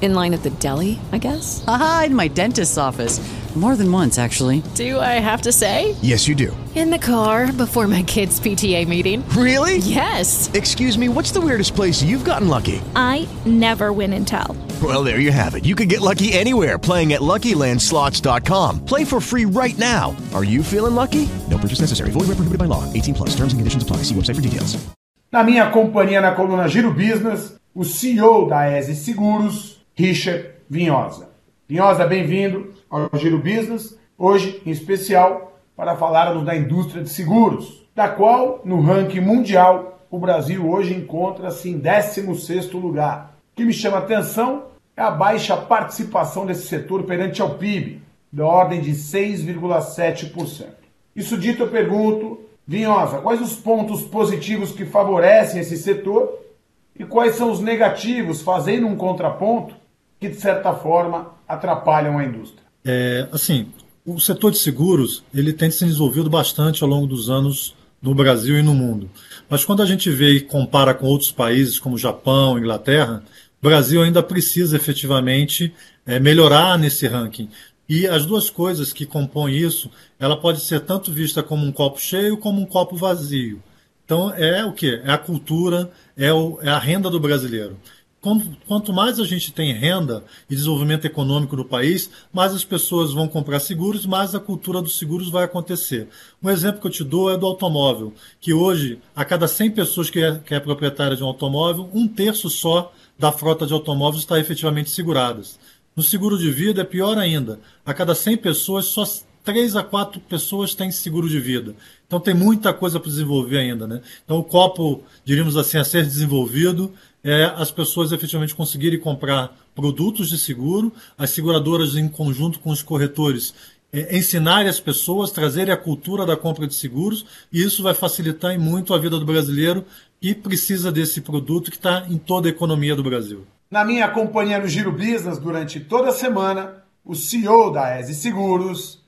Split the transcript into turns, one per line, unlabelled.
In line at the deli, I guess?
Aha, in my dentist's office. More than once, actually.
Do I have to say?
Yes, you do.
In the car before my kids' PTA meeting.
Really?
Yes.
Excuse me, what's the weirdest place you've gotten lucky?
I never win and tell.
Well, there you have it. You can get lucky anywhere playing at LuckyLandSlots.com. Play for free right now. Are you feeling lucky? No purchase necessary. Void where prohibited by law. 18 plus. Terms and conditions apply. See website for details.
Na minha companhia na coluna Giro Business, o CEO da ESE Seguros, Richard Vinhosa. Vinhosa, bem-vindo ao Giro Business. Hoje, em especial, para falarmos da indústria de seguros, da qual, no ranking mundial, o Brasil hoje encontra-se em 16º lugar. O que me chama a atenção é a baixa participação desse setor perante ao PIB, da ordem de 6,7%. Isso dito, eu pergunto, Vinhosa, quais os pontos positivos que favorecem esse setor e quais são os negativos, fazendo um contraponto, que de certa forma atrapalham a indústria?
É, assim, o setor de seguros ele tem se desenvolvido bastante ao longo dos anos no Brasil e no mundo. Mas quando a gente vê e compara com outros países como Japão, Inglaterra, o Brasil ainda precisa efetivamente é, melhorar nesse ranking. E as duas coisas que compõem isso, ela pode ser tanto vista como um copo cheio como um copo vazio. Então é o que? É a cultura, é, o, é a renda do brasileiro. Quanto mais a gente tem renda e desenvolvimento econômico no país, mais as pessoas vão comprar seguros, mais a cultura dos seguros vai acontecer. Um exemplo que eu te dou é do automóvel, que hoje, a cada 100 pessoas que é, que é proprietária de um automóvel, um terço só da frota de automóveis está efetivamente seguradas. No seguro de vida é pior ainda. A cada 100 pessoas, só 3 a 4 pessoas têm seguro de vida. Então tem muita coisa para desenvolver ainda. Né? Então o copo, diríamos assim, a ser desenvolvido é as pessoas efetivamente conseguirem comprar produtos de seguro, as seguradoras em conjunto com os corretores é, ensinarem as pessoas, trazerem a cultura da compra de seguros, e isso vai facilitar muito a vida do brasileiro que precisa desse produto que está em toda a economia do Brasil.
Na minha companhia no Giro Business durante toda a semana, o CEO da ESE Seguros,